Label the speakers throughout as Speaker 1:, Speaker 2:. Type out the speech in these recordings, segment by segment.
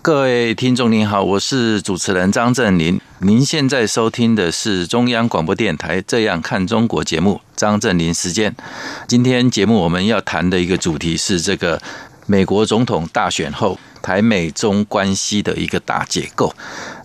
Speaker 1: 各位听众您好，我是主持人张振林。您现在收听的是中央广播电台《这样看中国》节目，张振林时间。今天节目我们要谈的一个主题是这个美国总统大选后台美中关系的一个大结构。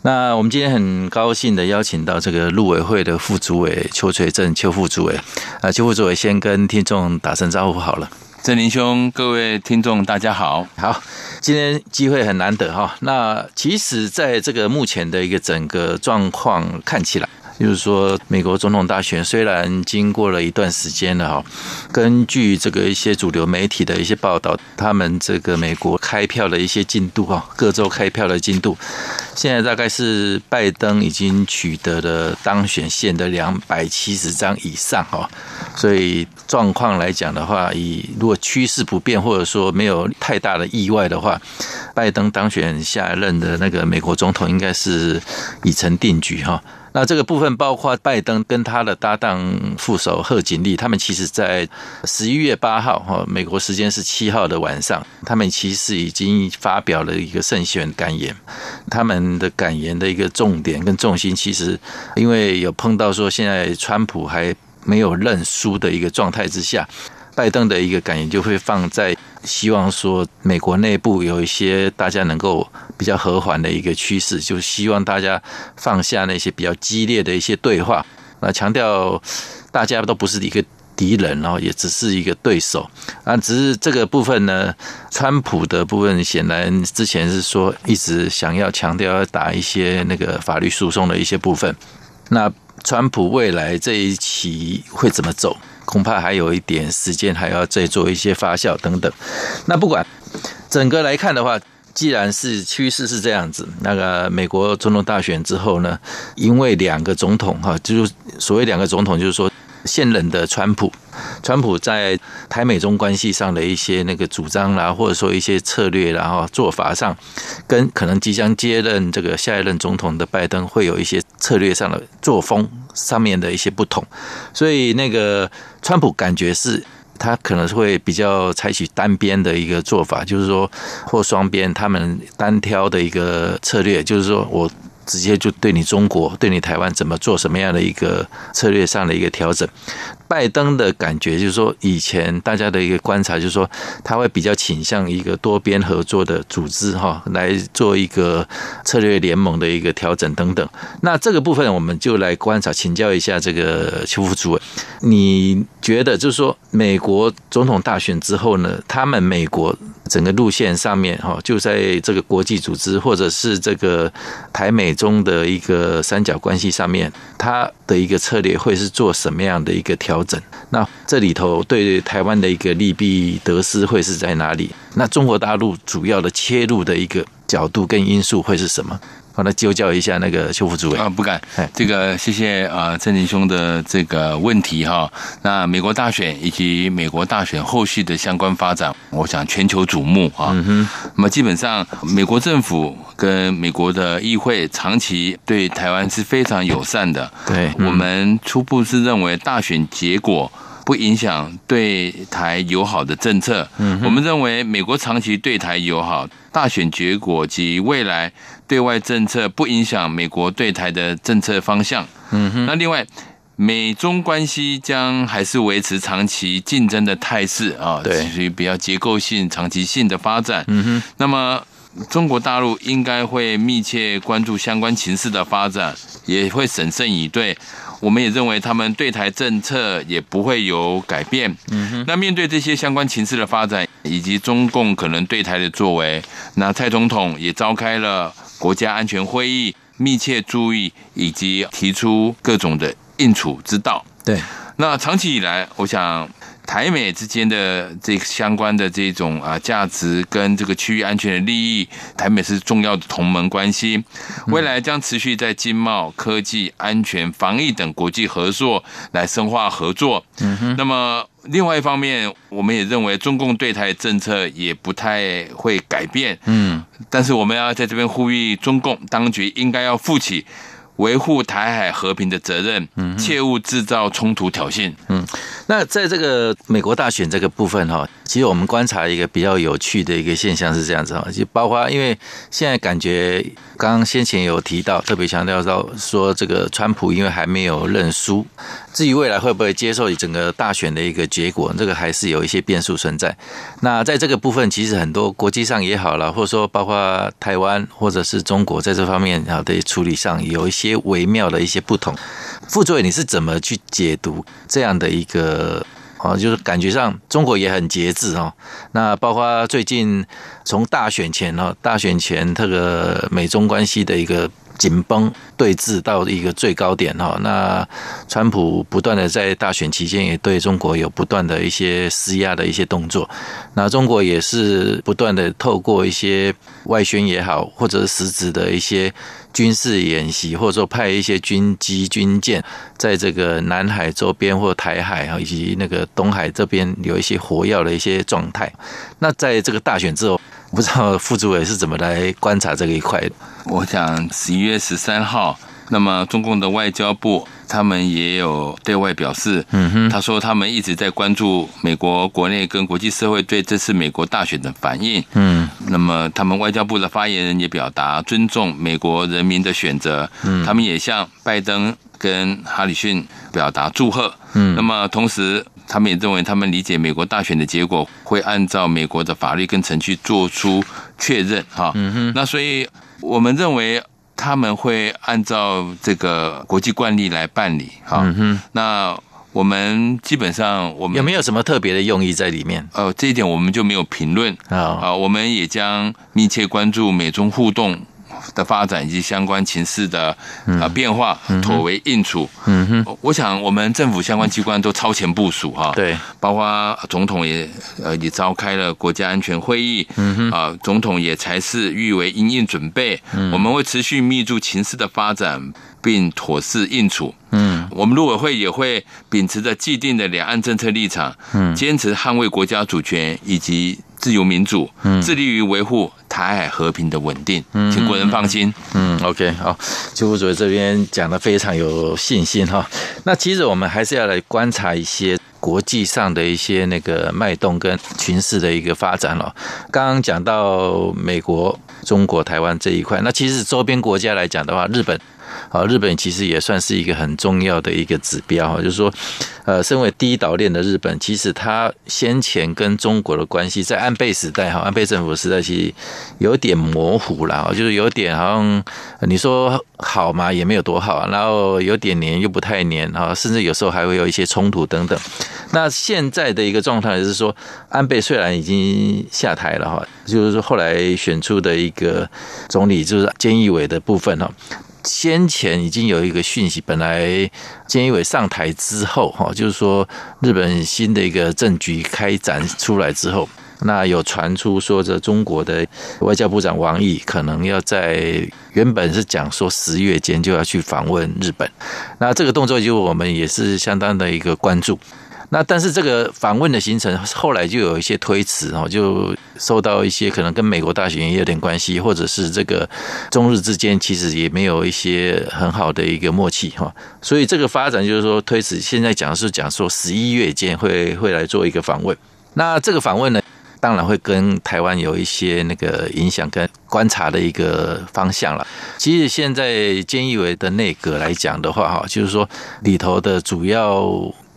Speaker 1: 那我们今天很高兴的邀请到这个陆委会的副主委邱垂正邱副主委啊，邱副主委先跟听众打声招呼好了。
Speaker 2: 正林兄，各位听众，大家好，
Speaker 1: 好，今天机会很难得哈。那其实，在这个目前的一个整个状况看起来。就是说，美国总统大选虽然经过了一段时间了哈，根据这个一些主流媒体的一些报道，他们这个美国开票的一些进度哈，各州开票的进度，现在大概是拜登已经取得了当选线的两百七十张以上哈，所以状况来讲的话，以如果趋势不变或者说没有太大的意外的话，拜登当选下一任的那个美国总统应该是已成定局哈。那这个部分包括拜登跟他的搭档副手贺锦丽，他们其实在十一月八号哈，美国时间是七号的晚上，他们其实已经发表了一个胜选感言。他们的感言的一个重点跟重心，其实因为有碰到说现在川普还没有认输的一个状态之下。拜登的一个感言就会放在希望说美国内部有一些大家能够比较和缓的一个趋势，就是希望大家放下那些比较激烈的一些对话，那强调大家都不是一个敌人哦，也只是一个对手啊。只是这个部分呢，川普的部分显然之前是说一直想要强调要打一些那个法律诉讼的一些部分。那川普未来这一期会怎么走？恐怕还有一点时间，还要再做一些发酵等等。那不管整个来看的话，既然是趋势是这样子，那个美国总统大选之后呢，因为两个总统哈，就是所谓两个总统，就是说。现任的川普，川普在台美中关系上的一些那个主张啦，或者说一些策略，然后做法上，跟可能即将接任这个下一任总统的拜登会有一些策略上的作风上面的一些不同，所以那个川普感觉是他可能会比较采取单边的一个做法，就是说或双边他们单挑的一个策略，就是说我。直接就对你中国、对你台湾怎么做什么样的一个策略上的一个调整。拜登的感觉就是说，以前大家的一个观察就是说，他会比较倾向一个多边合作的组织哈，来做一个策略联盟的一个调整等等。那这个部分我们就来观察，请教一下这个邱副主委，你觉得就是说，美国总统大选之后呢，他们美国整个路线上面哈，就在这个国际组织或者是这个台美中的一个三角关系上面，它的一个策略会是做什么样的一个调整？那这里头对台湾的一个利弊得失会是在哪里？那中国大陆主要的切入的一个角度跟因素会是什么？好，来纠教一下那个邱副主委
Speaker 2: 啊，不敢。这个谢谢啊，郑林兄的这个问题哈。那美国大选以及美国大选后续的相关发展，我想全球瞩目啊。嗯哼。那么基本上，美国政府跟美国的议会长期对台湾是非常友善的。
Speaker 1: 对。
Speaker 2: 我们初步是认为大选结果不影响对台友好的政策。嗯。我们认为美国长期对台友好。大选结果及未来对外政策不影响美国对台的政策方向。嗯哼。那另外，美中关系将还是维持长期竞争的态势啊，对，属于比较结构性、长期性的发展。嗯哼。那么，中国大陆应该会密切关注相关情势的发展，也会审慎以对。我们也认为他们对台政策也不会有改变。嗯哼。那面对这些相关情势的发展，以及中共可能对台的作为，那蔡总统也召开了国家安全会议，密切注意以及提出各种的应处之道。
Speaker 1: 对。
Speaker 2: 那长期以来，我想台美之间的这相关的这种啊价值跟这个区域安全的利益，台美是重要的同盟关系，未来将持续在经贸、科技、安全、防疫等国际合作来深化合作。嗯哼。那么另外一方面，我们也认为中共对台政策也不太会改变。嗯。但是我们要在这边呼吁中共当局应该要负起。维护台海和平的责任，切勿制造冲突挑衅。
Speaker 1: 嗯，那在这个美国大选这个部分哈，其实我们观察一个比较有趣的一个现象是这样子哈，就包括因为现在感觉刚刚先前有提到，特别强调到说这个川普因为还没有认输，至于未来会不会接受整个大选的一个结果，这个还是有一些变数存在。那在这个部分，其实很多国际上也好了，或者说包括台湾或者是中国在这方面啊的处理上有一些。微妙的一些不同，副主委，你是怎么去解读这样的一个啊？就是感觉上中国也很节制哦。那包括最近从大选前哦，大选前这个美中关系的一个。紧绷对峙到一个最高点哈，那川普不断的在大选期间也对中国有不断的一些施压的一些动作，那中国也是不断的透过一些外宣也好，或者实质的一些军事演习，或者说派一些军机军舰在这个南海周边或台海啊，以及那个东海这边有一些火药的一些状态。那在这个大选之后。不知道副主委是怎么来观察这个一块？
Speaker 2: 我想十一月十三号，那么中共的外交部他们也有对外表示，嗯哼，他说他们一直在关注美国国内跟国际社会对这次美国大选的反应，嗯，那么他们外交部的发言人也表达尊重美国人民的选择，嗯，他们也向拜登跟哈里逊表达祝贺，嗯，那么同时。他们也认为，他们理解美国大选的结果会按照美国的法律跟程序做出确认，哈。嗯哼。那所以我们认为他们会按照这个国际惯例来办理，哈。嗯哼。那我们基本上，我们
Speaker 1: 有没有什么特别的用意在里面？
Speaker 2: 呃，这一点我们就没有评论。啊，我们也将密切关注美中互动。的发展以及相关情势的啊变化，妥为应处。嗯哼，我想我们政府相关机关都超前部署哈。对，包括总统也呃也召开了国家安全会议。嗯哼，啊，总统也才是预为因应准备。嗯，我们会持续密注情势的发展，并妥适应处。嗯，我们陆委会也会秉持着既定的两岸政策立场，嗯，坚持捍卫国家主权以及自由民主，嗯，致力于维护台海和平的稳定，嗯，请国人放心。
Speaker 1: 嗯，OK，好，邱副主委这边讲的非常有信心哈。那其实我们还是要来观察一些国际上的一些那个脉动跟群势的一个发展了。刚刚讲到美国、中国、台湾这一块，那其实周边国家来讲的话，日本。好，日本其实也算是一个很重要的一个指标哈，就是说，呃，身为第一岛链的日本，其实它先前跟中国的关系，在安倍时代哈，安倍政府时代其实有点模糊了，就是有点好像你说好嘛，也没有多好，然后有点黏又不太黏啊，甚至有时候还会有一些冲突等等。那现在的一个状态是说，安倍虽然已经下台了哈，就是说后来选出的一个总理就是菅义伟的部分哈。先前已经有一个讯息，本来菅义伟上台之后，哈，就是说日本新的一个政局开展出来之后，那有传出说，这中国的外交部长王毅可能要在原本是讲说十月间就要去访问日本，那这个动作就我们也是相当的一个关注。那但是这个访问的行程后来就有一些推迟哦，就受到一些可能跟美国大选也有点关系，或者是这个中日之间其实也没有一些很好的一个默契哈，所以这个发展就是说推迟。现在讲是讲说十一月间会会来做一个访问，那这个访问呢，当然会跟台湾有一些那个影响跟观察的一个方向了。其实现在菅义伟的内阁来讲的话哈，就是说里头的主要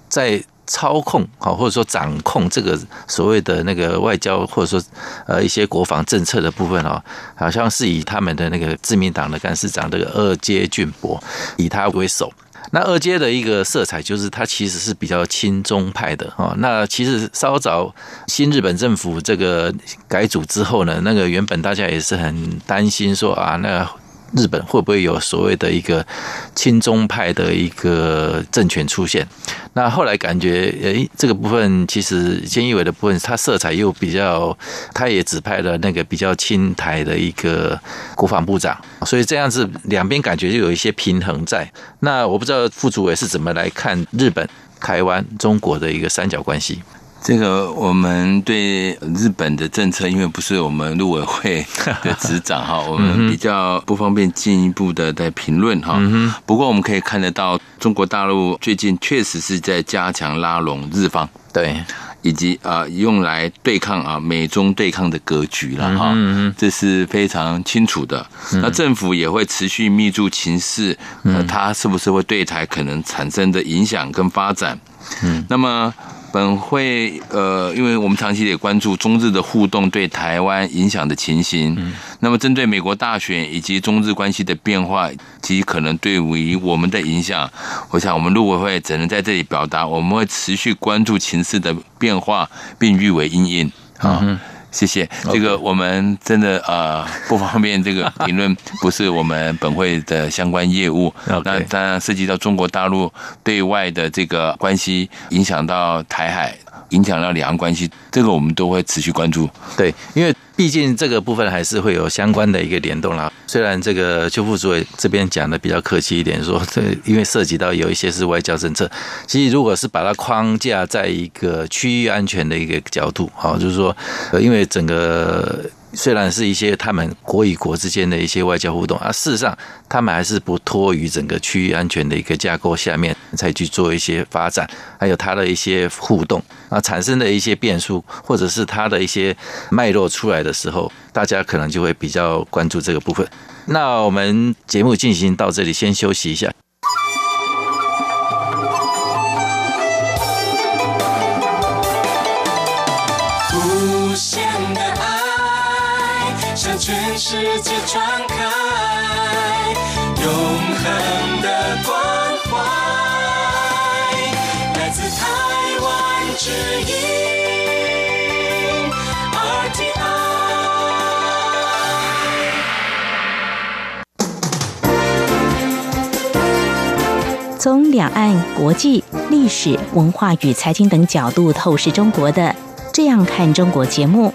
Speaker 1: 在。操控好，或者说掌控这个所谓的那个外交，或者说呃一些国防政策的部分哦，好像是以他们的那个自民党的干事长这个二阶俊博以他为首。那二阶的一个色彩就是他其实是比较亲中派的哦。那其实稍早新日本政府这个改组之后呢，那个原本大家也是很担心说啊，那日本会不会有所谓的一个亲中派的一个政权出现？那后来感觉，诶，这个部分其实菅义伟的部分，他色彩又比较，他也指派了那个比较亲台的一个国防部长，所以这样子两边感觉就有一些平衡在。那我不知道副主委是怎么来看日本、台湾、中国的一个三角关系。
Speaker 2: 这个我们对日本的政策，因为不是我们陆委会 的执掌哈，我们比较不方便进一步的在评论哈。不过我们可以看得到，中国大陆最近确实是在加强拉拢日方，
Speaker 1: 对，
Speaker 2: 以及啊用来对抗啊美中对抗的格局了哈。这是非常清楚的。那政府也会持续密注情势，呃，它是不是会对台可能产生的影响跟发展？嗯，那么。本会呃，因为我们长期也关注中日的互动对台湾影响的情形，嗯，那么针对美国大选以及中日关系的变化及可能对于我们的影响，我想我们陆委会只能在这里表达，我们会持续关注情势的变化，并予为因应。啊。嗯谢谢，这个我们真的呃不方便这个 评论，不是我们本会的相关业务。那当然涉及到中国大陆对外的这个关系，影响到台海。影响到两岸关系，这个我们都会持续关注。
Speaker 1: 对，因为毕竟这个部分还是会有相关的一个联动啦。虽然这个邱副主委这边讲的比较客气一点，说这因为涉及到有一些是外交政策，其实如果是把它框架在一个区域安全的一个角度，好，就是说，因为整个。虽然是一些他们国与国之间的一些外交互动，啊事实上他们还是不脱于整个区域安全的一个架构下面才去做一些发展，还有它的一些互动啊产生的一些变数，或者是它的一些脉络出来的时候，大家可能就会比较关注这个部分。那我们节目进行到这里，先休息一下。
Speaker 3: 世界传开永恒的关怀，来自台湾之音 RTI。从两岸、国际、历史、文化与财经等角度透视中国的《这样看中国》节目。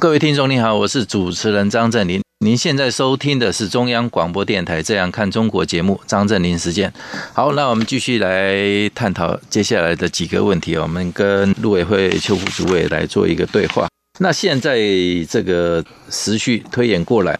Speaker 1: 各位听众，你好，我是主持人张振林。您现在收听的是中央广播电台《这样看中国》节目，张振林时间。好，那我们继续来探讨接下来的几个问题。我们跟陆委会邱副主委来做一个对话。那现在这个时序推演过来，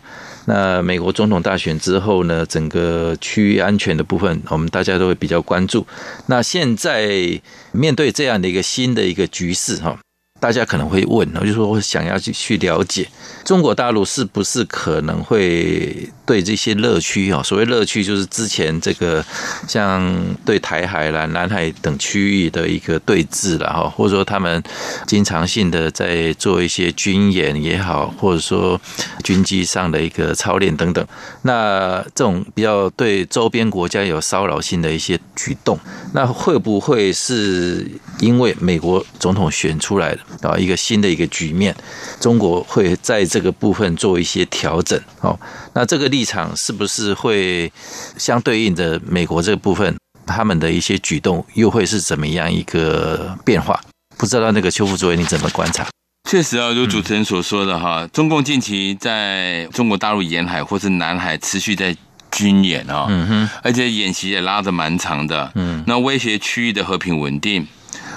Speaker 1: 那美国总统大选之后呢，整个区域安全的部分，我们大家都会比较关注。那现在面对这样的一个新的一个局势，哈。大家可能会问，我就说我想要去去了解。中国大陆是不是可能会对这些乐区啊，所谓乐区就是之前这个像对台海啦、南海等区域的一个对峙了哈，或者说他们经常性的在做一些军演也好，或者说军机上的一个操练等等，那这种比较对周边国家有骚扰性的一些举动，那会不会是因为美国总统选出来的啊一个新的一个局面，中国会在这个部分做一些调整？哦，那这个立场是不是会相对应的美国这个部分，他们的一些举动又会是怎么样一个变化？不知道那个邱副主委你怎么观察？
Speaker 2: 确实啊，如主持人所说的哈，嗯、中共近期在中国大陆沿海或是南海持续在军演啊，嗯哼，而且演习也拉得蛮长的，嗯，那威胁区域的和平稳定，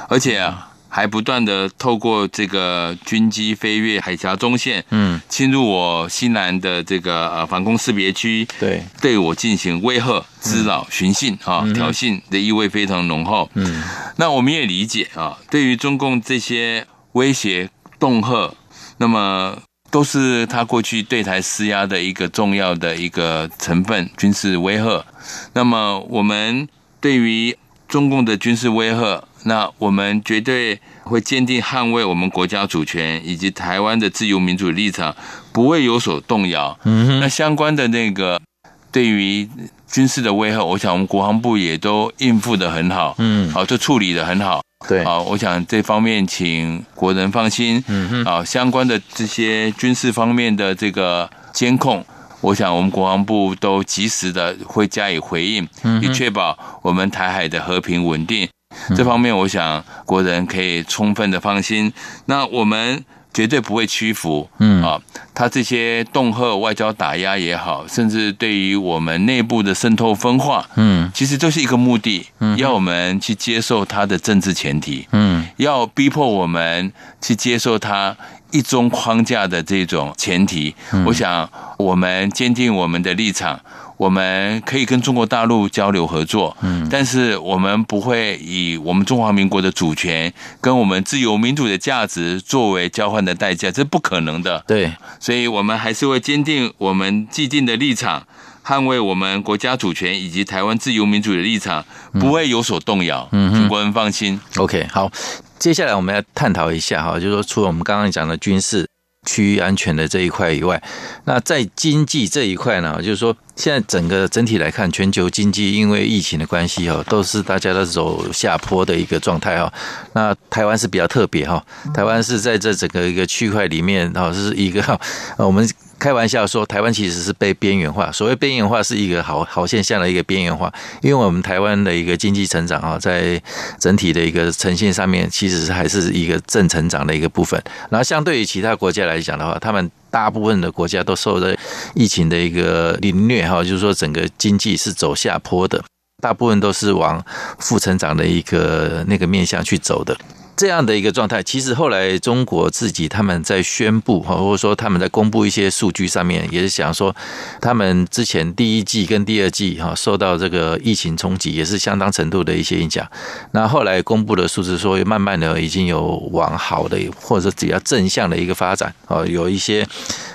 Speaker 2: 而且啊。还不断的透过这个军机飞越海峡中线，嗯，侵入我西南的这个呃防空识别区，对，对我进行威吓、滋扰、寻衅啊、挑衅的意味非常浓厚。嗯，那我们也理解啊，对于中共这些威胁、恫吓，那么都是他过去对台施压的一个重要的一个成分，军事威吓。那么我们对于中共的军事威吓。那我们绝对会坚定捍卫我们国家主权以及台湾的自由民主立场，不会有所动摇。嗯哼，那相关的那个对于军事的威吓，我想我们国防部也都应付的很好。嗯，好，就处理的很好。对，好，我想这方面请国人放心。嗯哼，啊，相关的这些军事方面的这个监控，我想我们国防部都及时的会加以回应，以确保我们台海的和平稳定。这方面，我想国人可以充分的放心。那我们绝对不会屈服。嗯啊，他这些恫吓、外交打压也好，甚至对于我们内部的渗透分化，嗯，其实都是一个目的，嗯，要我们去接受他的政治前提，嗯，要逼迫我们去接受他一中框架的这种前提。我想，我们坚定我们的立场。我们可以跟中国大陆交流合作，嗯，但是我们不会以我们中华民国的主权跟我们自由民主的价值作为交换的代价，这是不可能的。对，所以我们还是会坚定我们既定的立场，捍卫我们国家主权以及台湾自由民主的立场，不会有所动摇。嗯，中国人放心。
Speaker 1: OK，好，接下来我们要探讨一下哈，就是说除了我们刚刚讲的军事。区域安全的这一块以外，那在经济这一块呢，就是说，现在整个整体来看，全球经济因为疫情的关系哈，都是大家都走下坡的一个状态哈。那台湾是比较特别哈，台湾是在这整个一个区块里面哈，是一个我们。开玩笑说，台湾其实是被边缘化。所谓边缘化，是一个好好现象的一个边缘化，因为我们台湾的一个经济成长啊，在整体的一个呈现上面，其实还是一个正成长的一个部分。然后，相对于其他国家来讲的话，他们大部分的国家都受着疫情的一个凌虐哈，就是说整个经济是走下坡的，大部分都是往负成长的一个那个面向去走的。这样的一个状态，其实后来中国自己他们在宣布哈，或者说他们在公布一些数据上面，也是想说，他们之前第一季跟第二季哈受到这个疫情冲击，也是相当程度的一些影响。那后来公布的数字说，慢慢的已经有往好的或者比较正向的一个发展啊，有一些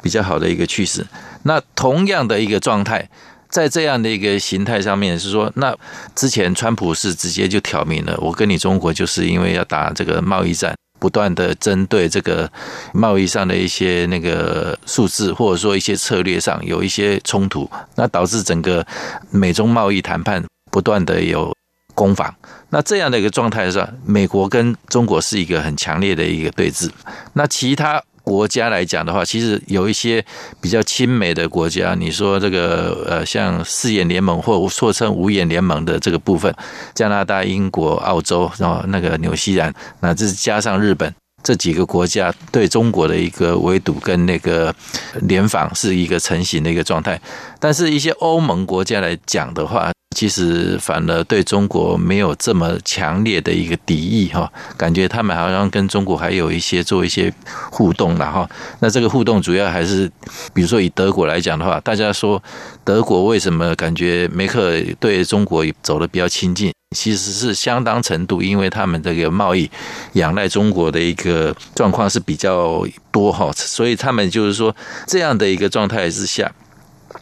Speaker 1: 比较好的一个趋势。那同样的一个状态。在这样的一个形态上面，是说，那之前川普是直接就挑明了，我跟你中国就是因为要打这个贸易战，不断的针对这个贸易上的一些那个数字，或者说一些策略上有一些冲突，那导致整个美中贸易谈判不断的有攻防。那这样的一个状态上，美国跟中国是一个很强烈的一个对峙。那其他。国家来讲的话，其实有一些比较亲美的国家，你说这个呃，像四眼联盟或错称五眼联盟的这个部分，加拿大、英国、澳洲，然后那个纽西兰，那这是加上日本这几个国家对中国的一个围堵跟那个联防是一个成型的一个状态，但是一些欧盟国家来讲的话。其实反而对中国没有这么强烈的一个敌意哈，感觉他们好像跟中国还有一些做一些互动了哈。那这个互动主要还是，比如说以德国来讲的话，大家说德国为什么感觉梅克对中国走得比较亲近？其实是相当程度，因为他们这个贸易仰赖中国的一个状况是比较多哈，所以他们就是说这样的一个状态之下。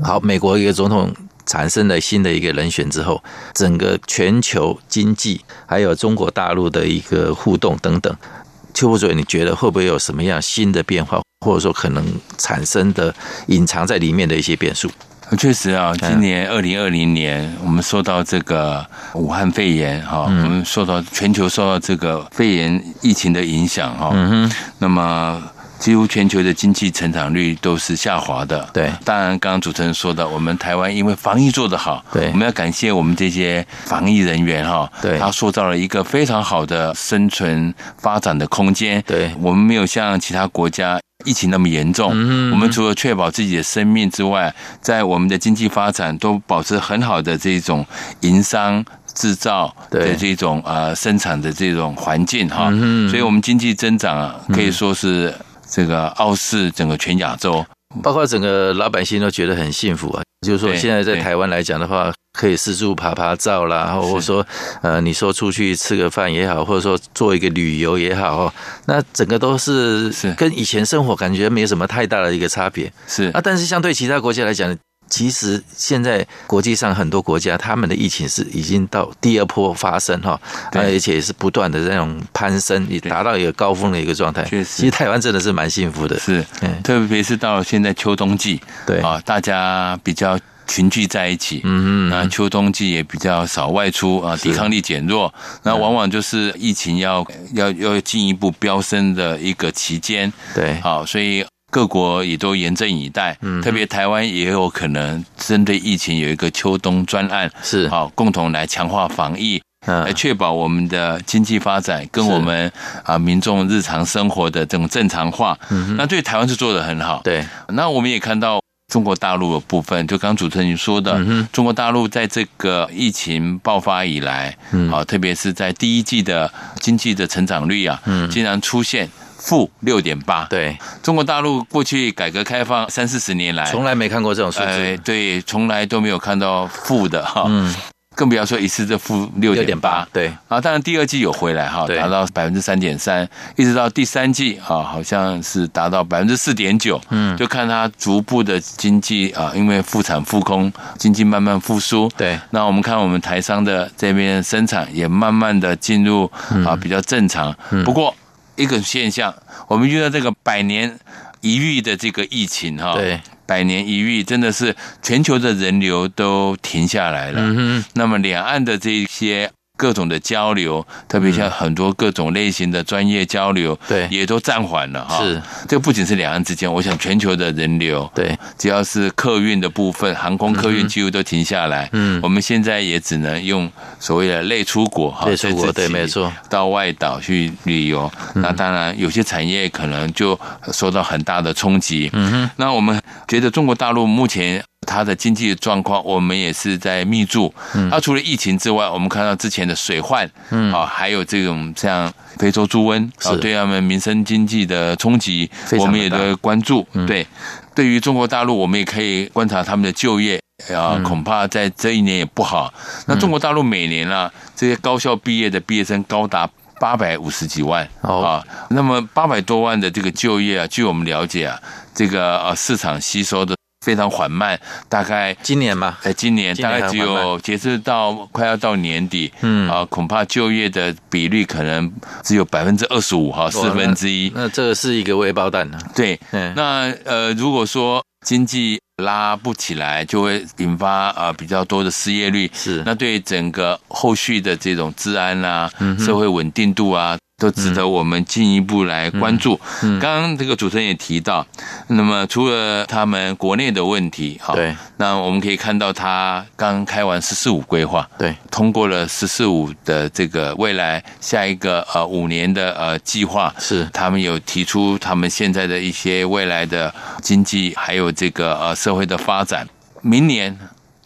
Speaker 1: 好，美国一个总统产生了新的一个人选之后，整个全球经济还有中国大陆的一个互动等等，邱副主任，你觉得会不会有什么样新的变化，或者说可能产生的隐藏在里面的一些变数？
Speaker 2: 确实啊，今年二零二零年，我们受到这个武汉肺炎哈，我们受到全球受到这个肺炎疫情的影响哈，嗯哼，那么。几乎全球的经济成长率都是下滑的。
Speaker 1: 对，
Speaker 2: 当然，刚刚主持人说的，我们台湾因为防疫做得好，
Speaker 1: 对，
Speaker 2: 我们要感谢我们这些防疫人员哈，
Speaker 1: 对，
Speaker 2: 他塑造了一个非常好的生存发展的空间。
Speaker 1: 对，
Speaker 2: 我们没有像其他国家疫情那么严重。嗯，我们除了确保自己的生命之外，在我们的经济发展都保持很好的这种营商制造的这种呃生产的这种环境哈。嗯，所以我们经济增长啊，可以说是。这个傲视整个全亚洲，
Speaker 1: 包括整个老百姓都觉得很幸福啊。就是说，现在在台湾来讲的话，可以四处爬爬照啦，或者说，呃，你说出去吃个饭也好，或者说做一个旅游也好，那整个都是跟以前生活感觉没有什么太大的一个差别。
Speaker 2: 是
Speaker 1: 啊，但是相对其他国家来讲。其实现在国际上很多国家，他们的疫情是已经到第二波发生哈，而且是不断的那种攀升，也达到一个高峰的一个状态。确实，其实台湾真的是蛮幸福的，
Speaker 2: 是，特别是到了现在秋冬季，
Speaker 1: 对。
Speaker 2: 啊，大家比较群聚在一起，嗯嗯，那秋冬季也比较少外出啊，抵抗力减弱，那往往就是疫情要要要进一步飙升的一个期间，
Speaker 1: 对，
Speaker 2: 好，所以。各国也都严阵以待，特别台湾也有可能针对疫情有一个秋冬专案，
Speaker 1: 是。
Speaker 2: 好共同来强化防疫，来确保我们的经济发展跟我们啊民众日常生活的这种正常化。那对台湾是做得很好。
Speaker 1: 对，
Speaker 2: 那我们也看到中国大陆的部分，就刚刚主持人你说的，中国大陆在这个疫情爆发以来，好，特别是在第一季的经济的成长率啊，竟然出现。负六点八，
Speaker 1: 对，
Speaker 2: 中国大陆过去改革开放三四十年来，
Speaker 1: 从来没看过这种数字，
Speaker 2: 哎，对，从来都没有看到负的哈，嗯，更不要说一次这负六点八，
Speaker 1: 对，
Speaker 2: 啊，当然第二季有回来哈，达到百分之三点三，一直到第三季啊，好像是达到百分之四点九，嗯，就看它逐步的经济啊，因为复产复工，经济慢慢复苏，
Speaker 1: 对，
Speaker 2: 那我们看我们台商的这边生产也慢慢的进入啊比较正常，不过。一个现象，我们遇到这个百年一遇的这个疫情哈，
Speaker 1: 对，
Speaker 2: 百年一遇真的是全球的人流都停下来了。嗯哼，那么两岸的这些。各种的交流，特别像很多各种类型的专业交流，
Speaker 1: 对，
Speaker 2: 也都暂缓了哈。
Speaker 1: 是，
Speaker 2: 这个不仅是两岸之间，我想全球的人流，
Speaker 1: 对，
Speaker 2: 只要是客运的部分，航空客运几乎都停下来。嗯，我们现在也只能用所谓的类出国哈，
Speaker 1: 类出国对，没错，
Speaker 2: 到外岛去旅游。那当然，有些产业可能就受到很大的冲击。嗯哼，那我们觉得中国大陆目前。它的经济状况，我们也是在密注。它除了疫情之外，我们看到之前的水患，嗯啊，还有这种像非洲猪瘟，啊，对他们民生经济的冲击，我们也都关注。对，对于中国大陆，我们也可以观察他们的就业，啊，恐怕在这一年也不好。那中国大陆每年啊，这些高校毕业的毕业生高达八百五十几万啊，那么八百多万的这个就业啊，据我们了解啊，这个呃市场吸收的。非常缓慢，大概
Speaker 1: 今年嘛，
Speaker 2: 哎，今年大概只有截至到快要到年底，嗯啊，恐怕就业的比率可能只有百分之二十五哈，四分之一。
Speaker 1: 那这是一个未爆弹呢？
Speaker 2: 对，那呃，如果说经济拉不起来，就会引发啊比较多的失业率，
Speaker 1: 是那
Speaker 2: 对整个后续的这种治安啊、社会稳定度啊。都值得我们进一步来关注。刚刚这个主持人也提到，那么除了他们国内的问题，哈，
Speaker 1: 对，
Speaker 2: 那我们可以看到他刚开完“十四五”规划，
Speaker 1: 对，
Speaker 2: 通过了“十四五”的这个未来下一个呃五年的呃计划，
Speaker 1: 是。
Speaker 2: 他们有提出他们现在的一些未来的经济还有这个呃社会的发展，明年。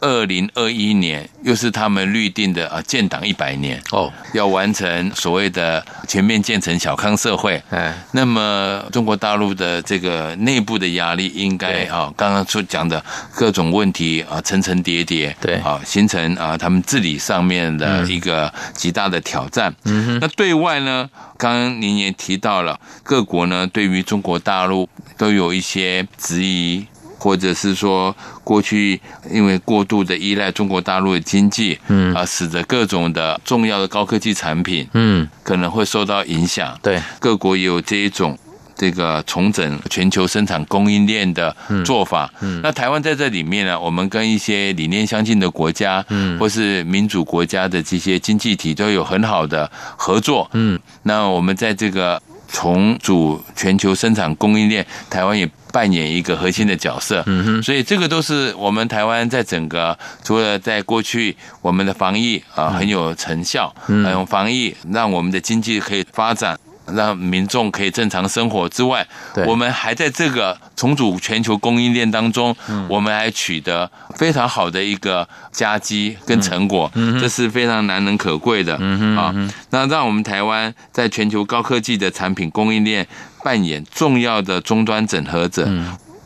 Speaker 2: 二零二一年又是他们预定的啊建党一百年哦，要完成所谓的全面建成小康社会。哎，那么中国大陆的这个内部的压力应该啊，刚刚所讲的各种问题啊层层叠叠，
Speaker 1: 对
Speaker 2: 啊，形成啊他们治理上面的一个极大的挑战。嗯哼，那对外呢，刚刚您也提到了，各国呢对于中国大陆都有一些质疑。或者是说过去因为过度的依赖中国大陆的经济，嗯。啊，使得各种的重要的高科技产品，嗯，可能会受到影响。
Speaker 1: 对，
Speaker 2: 各国也有这一种这个重整全球生产供应链的做法。嗯，那台湾在这里面呢，我们跟一些理念相近的国家，嗯，或是民主国家的这些经济体都有很好的合作。嗯，那我们在这个重组全球生产供应链，台湾也。扮演一个核心的角色，嗯哼，所以这个都是我们台湾在整个除了在过去我们的防疫啊很有成效，嗯，防疫让我们的经济可以发展。让民众可以正常生活之外，我们还在这个重组全球供应链当中，我们还取得非常好的一个佳绩跟成果，这是非常难能可贵的。啊。那让我们台湾在全球高科技的产品供应链扮演重要的终端整合者，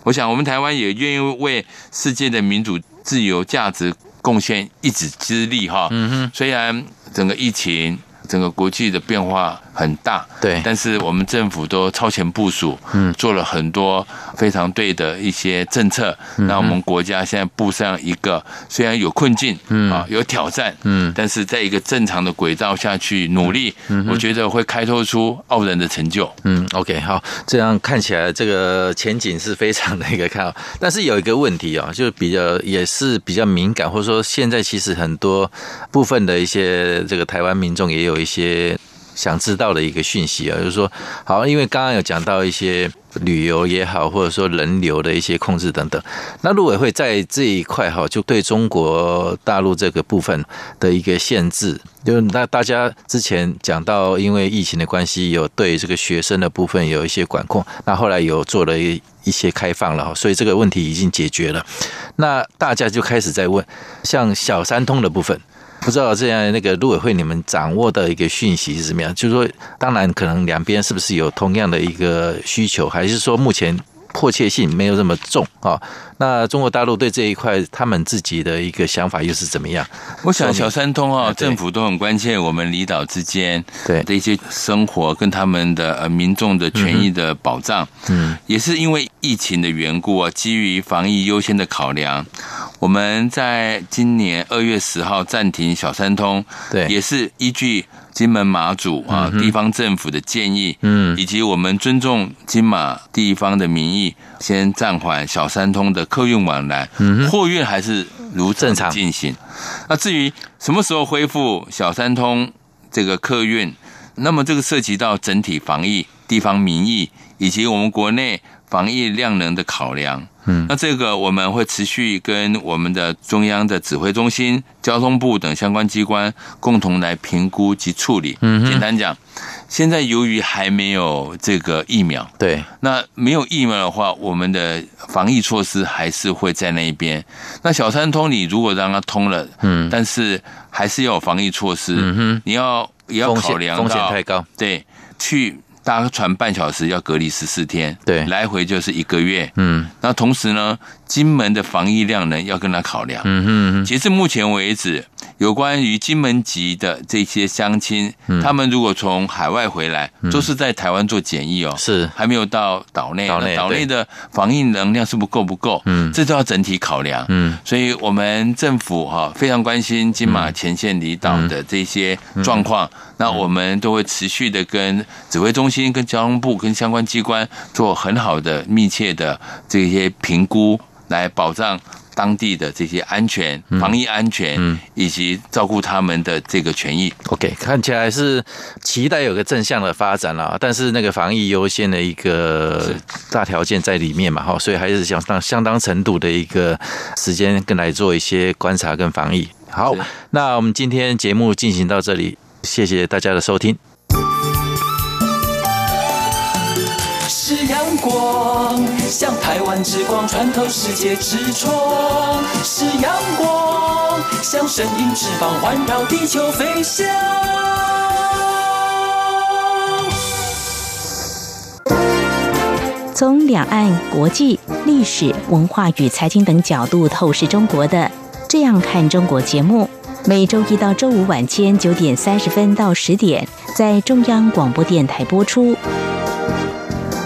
Speaker 2: 我想我们台湾也愿意为世界的民主自由价值贡献一己之力哈。虽然整个疫情。整个国际的变化很大，
Speaker 1: 对，
Speaker 2: 但是我们政府都超前部署，嗯，做了很多非常对的一些政策，让我们国家现在步上一个虽然有困境，嗯。啊，有挑战，嗯，但是在一个正常的轨道下去努力，嗯，我觉得会开拓出傲人的成就，
Speaker 1: 嗯，OK，好，这样看起来这个前景是非常的一个看好，但是有一个问题啊，就是比较也是比较敏感，或者说现在其实很多部分的一些这个台湾民众也有。一些想知道的一个讯息啊，就是说，好，因为刚刚有讲到一些旅游也好，或者说人流的一些控制等等，那陆委会在这一块哈，就对中国大陆这个部分的一个限制，就那大家之前讲到，因为疫情的关系，有对这个学生的部分有一些管控，那后来有做了一一些开放了哈，所以这个问题已经解决了。那大家就开始在问，像小三通的部分。不知道这样那个陆委会你们掌握的一个讯息是怎么样？就是说，当然可能两边是不是有同样的一个需求，还是说目前迫切性没有这么重啊？那中国大陆对这一块他们自己的一个想法又是怎么样？
Speaker 2: 我想小三通啊，政府都很关切我们离岛之间对的一些生活跟他们的呃民众的权益的保障。嗯，也是因为疫情的缘故啊，基于防疫优先的考量。我们在今年二月十号暂停小三通，对，也是依据金门马祖啊地方政府的建议，嗯，以及我们尊重金马地方的民意，先暂缓小三通的客运往来，嗯，货运还是如正常进行。那至于什么时候恢复小三通这个客运，那么这个涉及到整体防疫、地方民意以及我们国内防疫量能的考量。嗯，那这个我们会持续跟我们的中央的指挥中心、交通部等相关机关共同来评估及处理。嗯，简单讲，现在由于还没有这个疫苗，对，那没有疫苗的话，我们的防疫措施还是会在那一边。那小三通你如果让它通了，嗯，但是还是要有防疫措施，嗯哼，你要也要考量到
Speaker 1: 风险太高，
Speaker 2: 对，去。搭船半小时要隔离十四天，对，来回就是一个月。嗯，那同时呢，金门的防疫量呢要跟他考量。嗯哼，截至目前为止，有关于金门籍的这些乡亲，他们如果从海外回来，都是在台湾做检疫哦，是还没有到岛内。岛内岛内的防疫能量是不够不够？嗯，这都要整体考量。嗯，所以我们政府哈非常关心金马前线离岛的这些状况。那我们都会持续的跟指挥中心、跟交通部、跟相关机关做很好的、密切的这些评估，来保障当地的这些安全、防疫安全，以及照顾他们的这个权益。
Speaker 1: OK，看起来是期待有个正向的发展了，但是那个防疫优先的一个大条件在里面嘛，哈，所以还是相当相当程度的一个时间，跟来做一些观察跟防疫。好，那我们今天节目进行到这里。谢谢大家的收听。光，像台湾之光穿透世界之窗；是阳光，像神鹰翅膀环绕地球飞翔。从两岸、国际、历史文化与财经等角度透视中国的《这样看中国》节目。每周一到周五晚间九点三十分到十点，在中央广播电台播出。